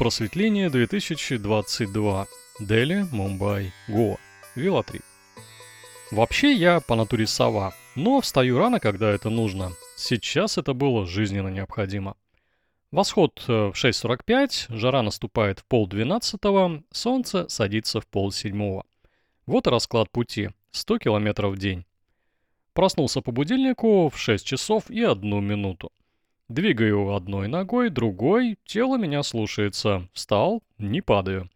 Просветление 2022. Дели, Мумбай, Гоа. Велотрип. Вообще я по натуре сова, но встаю рано, когда это нужно. Сейчас это было жизненно необходимо. Восход э, в 6.45, жара наступает в полдвенадцатого, солнце садится в полседьмого. Вот и расклад пути. 100 километров в день. Проснулся по будильнику в 6 часов и одну минуту. Двигаю одной ногой, другой, тело меня слушается. Встал, не падаю.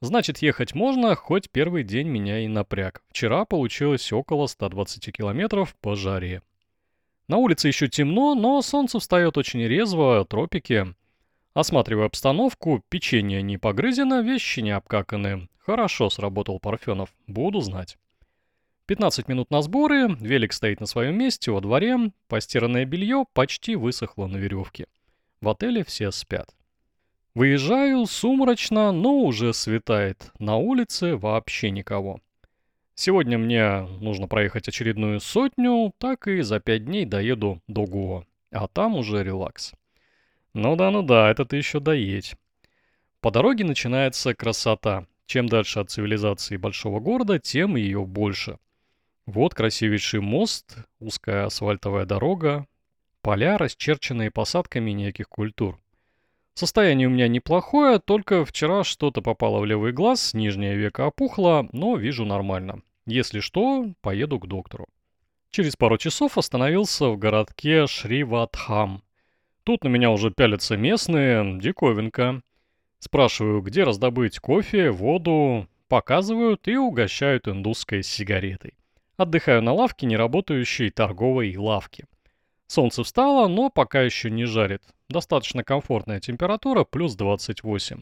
Значит, ехать можно, хоть первый день меня и напряг. Вчера получилось около 120 километров по жаре. На улице еще темно, но солнце встает очень резво, тропики. Осматриваю обстановку, печенье не погрызено, вещи не обкаканы. Хорошо сработал Парфенов, буду знать. 15 минут на сборы, велик стоит на своем месте во дворе, постиранное белье почти высохло на веревке. В отеле все спят. Выезжаю сумрачно, но уже светает. На улице вообще никого. Сегодня мне нужно проехать очередную сотню, так и за пять дней доеду до Гоа. А там уже релакс. Ну да, ну да, это ты еще доедь. По дороге начинается красота. Чем дальше от цивилизации большого города, тем ее больше. Вот красивейший мост, узкая асфальтовая дорога, поля, расчерченные посадками неких культур. Состояние у меня неплохое, только вчера что-то попало в левый глаз, нижнее веко опухло, но вижу нормально. Если что, поеду к доктору. Через пару часов остановился в городке Шриватхам. Тут на меня уже пялятся местные, диковинка. Спрашиваю, где раздобыть кофе, воду, показывают и угощают индусской сигаретой. Отдыхаю на лавке неработающей торговой лавки. Солнце встало, но пока еще не жарит. Достаточно комфортная температура, плюс 28.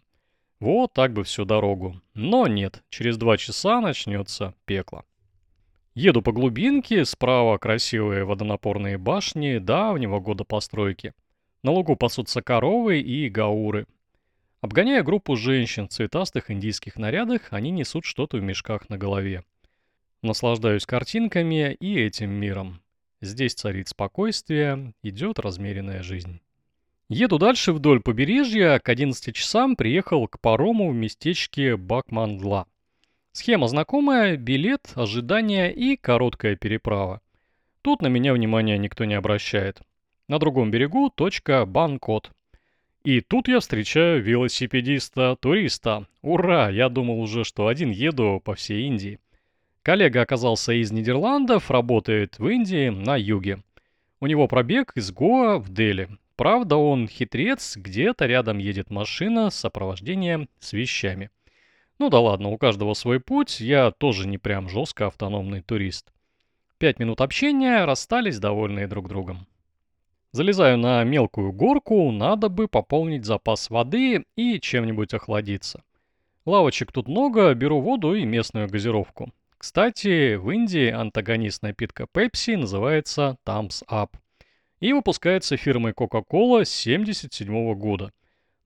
Вот так бы всю дорогу. Но нет, через два часа начнется пекло. Еду по глубинке, справа красивые водонапорные башни давнего года постройки. На лугу пасутся коровы и гауры. Обгоняя группу женщин в цветастых индийских нарядах, они несут что-то в мешках на голове. Наслаждаюсь картинками и этим миром. Здесь царит спокойствие, идет размеренная жизнь. Еду дальше вдоль побережья, к 11 часам приехал к парому в местечке Бакмангла. Схема знакомая, билет, ожидание и короткая переправа. Тут на меня внимания никто не обращает. На другом берегу точка Банкот. И тут я встречаю велосипедиста-туриста. Ура, я думал уже, что один еду по всей Индии. Коллега оказался из Нидерландов, работает в Индии на юге. У него пробег из Гоа в Дели. Правда, он хитрец, где-то рядом едет машина с сопровождением с вещами. Ну да ладно, у каждого свой путь, я тоже не прям жестко автономный турист. Пять минут общения, расстались довольные друг другом. Залезаю на мелкую горку, надо бы пополнить запас воды и чем-нибудь охладиться. Лавочек тут много, беру воду и местную газировку. Кстати, в Индии антагонист напитка Pepsi называется Thumbs Up и выпускается фирмой Coca-Cola с 1977 года.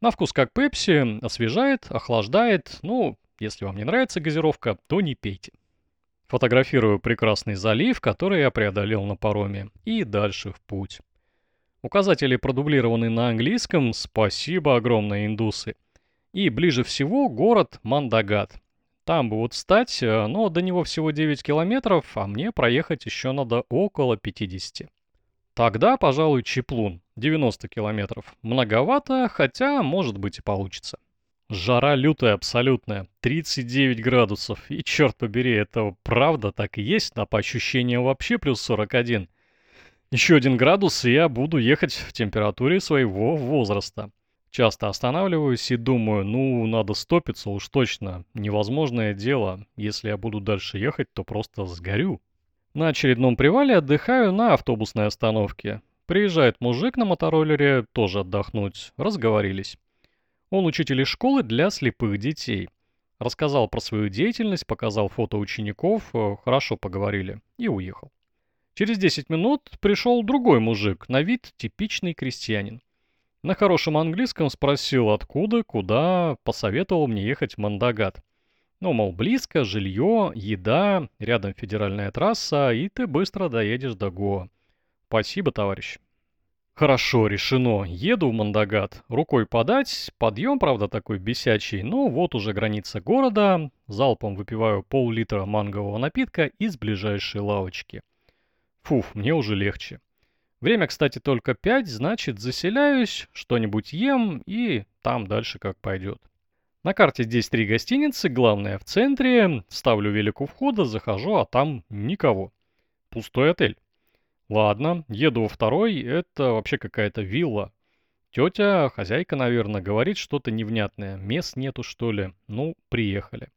На вкус как Pepsi, освежает, охлаждает, ну, если вам не нравится газировка, то не пейте. Фотографирую прекрасный залив, который я преодолел на пароме, и дальше в путь. Указатели продублированы на английском, спасибо огромное, индусы. И ближе всего город Мандагат, там бы вот встать, э, но до него всего 9 километров, а мне проехать еще надо около 50. Тогда, пожалуй, Чеплун, 90 километров. Многовато, хотя, может быть, и получится. Жара лютая абсолютная, 39 градусов. И черт побери, это правда так и есть, а по ощущениям вообще плюс 41. Еще один градус, и я буду ехать в температуре своего возраста. Часто останавливаюсь и думаю, ну, надо стопиться уж точно. Невозможное дело. Если я буду дальше ехать, то просто сгорю. На очередном привале отдыхаю на автобусной остановке. Приезжает мужик на мотороллере, тоже отдохнуть. Разговорились. Он учитель из школы для слепых детей. Рассказал про свою деятельность, показал фото учеников, э, хорошо поговорили и уехал. Через 10 минут пришел другой мужик, на вид типичный крестьянин. На хорошем английском спросил, откуда, куда, посоветовал мне ехать в Мандагат. Ну, мол, близко, жилье, еда, рядом федеральная трасса, и ты быстро доедешь до Гоа. Спасибо, товарищ. Хорошо, решено. Еду в Мандагат. Рукой подать. Подъем, правда, такой бесячий. Но вот уже граница города. Залпом выпиваю пол-литра мангового напитка из ближайшей лавочки. Фуф, мне уже легче. Время, кстати, только 5, значит, заселяюсь, что-нибудь ем и там дальше как пойдет. На карте здесь три гостиницы, главная в центре. Ставлю велик у входа, захожу, а там никого. Пустой отель. Ладно, еду во второй, это вообще какая-то вилла. Тетя, хозяйка, наверное, говорит что-то невнятное. Мест нету, что ли? Ну, приехали.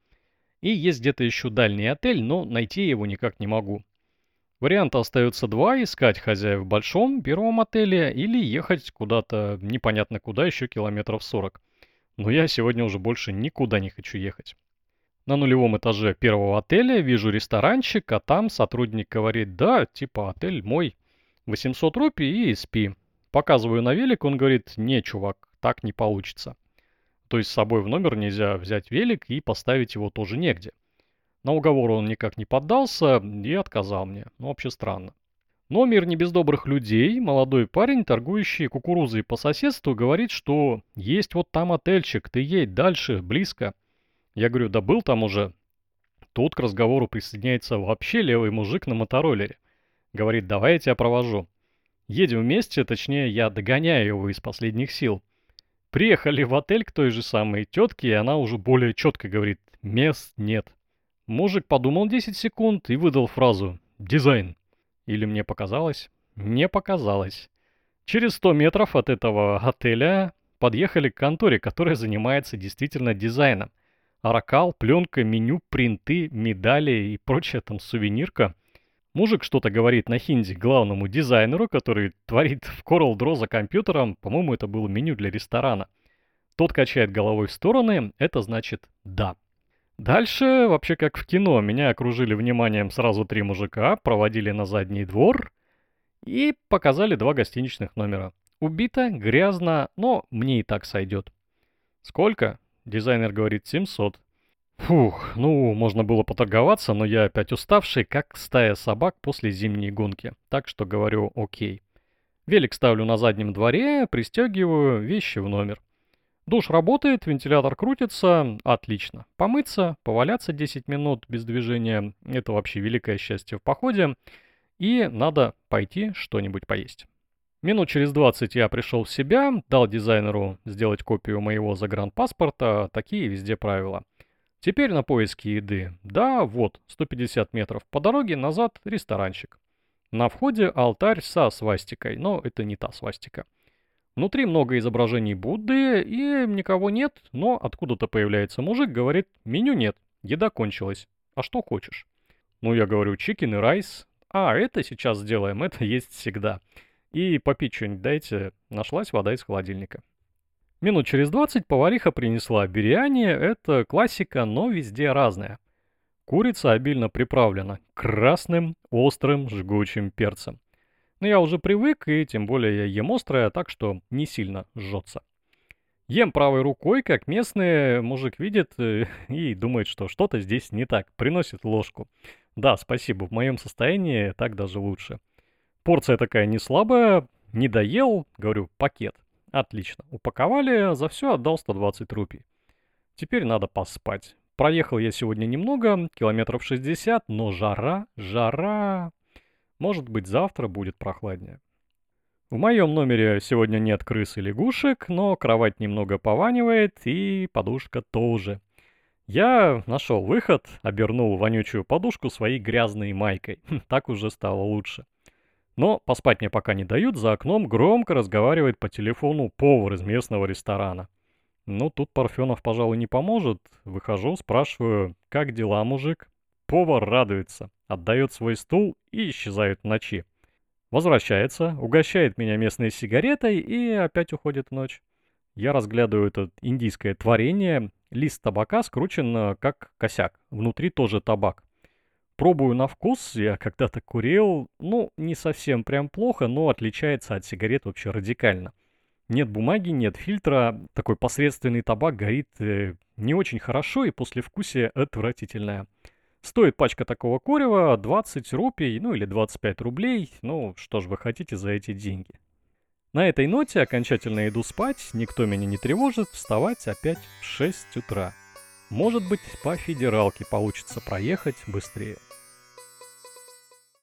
И есть где-то еще дальний отель, но найти его никак не могу. Варианта остается два, искать хозяев в большом, первом отеле или ехать куда-то непонятно куда, еще километров 40. Но я сегодня уже больше никуда не хочу ехать. На нулевом этаже первого отеля вижу ресторанчик, а там сотрудник говорит, да, типа отель мой, 800 рупий и спи. Показываю на велик, он говорит, не, чувак, так не получится. То есть с собой в номер нельзя взять велик и поставить его тоже негде. На уговор он никак не поддался и отказал мне. Ну, вообще странно. Но мир не без добрых людей. Молодой парень, торгующий кукурузой по соседству, говорит, что есть вот там отельчик, ты едь дальше, близко. Я говорю, да был там уже. Тут к разговору присоединяется вообще левый мужик на мотороллере. Говорит, давай я тебя провожу. Едем вместе, точнее, я догоняю его из последних сил. Приехали в отель к той же самой тетке, и она уже более четко говорит, мест нет. Мужик подумал 10 секунд и выдал фразу «дизайн». Или мне показалось? Не показалось. Через 100 метров от этого отеля подъехали к конторе, которая занимается действительно дизайном. Аракал, пленка, меню, принты, медали и прочая там сувенирка. Мужик что-то говорит на хинди главному дизайнеру, который творит в Coral Draw за компьютером. По-моему, это было меню для ресторана. Тот качает головой в стороны, это значит «да». Дальше, вообще как в кино, меня окружили вниманием сразу три мужика, проводили на задний двор и показали два гостиничных номера. Убито, грязно, но мне и так сойдет. Сколько? Дизайнер говорит 700. Фух, ну, можно было поторговаться, но я опять уставший, как стая собак после зимней гонки. Так что говорю окей. Велик ставлю на заднем дворе, пристегиваю вещи в номер. Душ работает, вентилятор крутится, отлично. Помыться, поваляться 10 минут без движения, это вообще великое счастье в походе. И надо пойти что-нибудь поесть. Минут через 20 я пришел в себя, дал дизайнеру сделать копию моего загранпаспорта, такие везде правила. Теперь на поиски еды. Да, вот, 150 метров по дороге, назад ресторанчик. На входе алтарь со свастикой, но это не та свастика. Внутри много изображений Будды, и никого нет, но откуда-то появляется мужик, говорит, меню нет, еда кончилась. А что хочешь? Ну, я говорю, chicken и rice. А, это сейчас сделаем, это есть всегда. И попить что-нибудь дайте. Нашлась вода из холодильника. Минут через 20 повариха принесла бириани. Это классика, но везде разная. Курица обильно приправлена красным, острым, жгучим перцем. Но я уже привык, и тем более я ем острое, так что не сильно жжется. Ем правой рукой, как местный мужик видит э, и думает, что что-то здесь не так. Приносит ложку. Да, спасибо, в моем состоянии так даже лучше. Порция такая не слабая, не доел, говорю, пакет. Отлично. Упаковали, за все отдал 120 рупий. Теперь надо поспать. Проехал я сегодня немного, километров 60, но жара, жара. Может быть, завтра будет прохладнее. В моем номере сегодня нет крыс и лягушек, но кровать немного пованивает и подушка тоже. Я нашел выход, обернул вонючую подушку своей грязной майкой. Так уже стало лучше. Но поспать мне пока не дают, за окном громко разговаривает по телефону повар из местного ресторана. Ну, тут Парфенов, пожалуй, не поможет. Выхожу, спрашиваю, как дела, мужик? Повар радуется, отдает свой стул и исчезает в ночи. Возвращается, угощает меня местной сигаретой и опять уходит в ночь. Я разглядываю это индийское творение. Лист табака скручен э, как косяк. Внутри тоже табак. Пробую на вкус, я когда-то курил, ну, не совсем прям плохо, но отличается от сигарет вообще радикально. Нет бумаги, нет фильтра, такой посредственный табак горит э, не очень хорошо и послевкусие отвратительное. Стоит пачка такого курева 20 рупий, ну или 25 рублей, ну что ж вы хотите за эти деньги. На этой ноте окончательно иду спать, никто меня не тревожит, вставать опять в 6 утра. Может быть, по федералке получится проехать быстрее.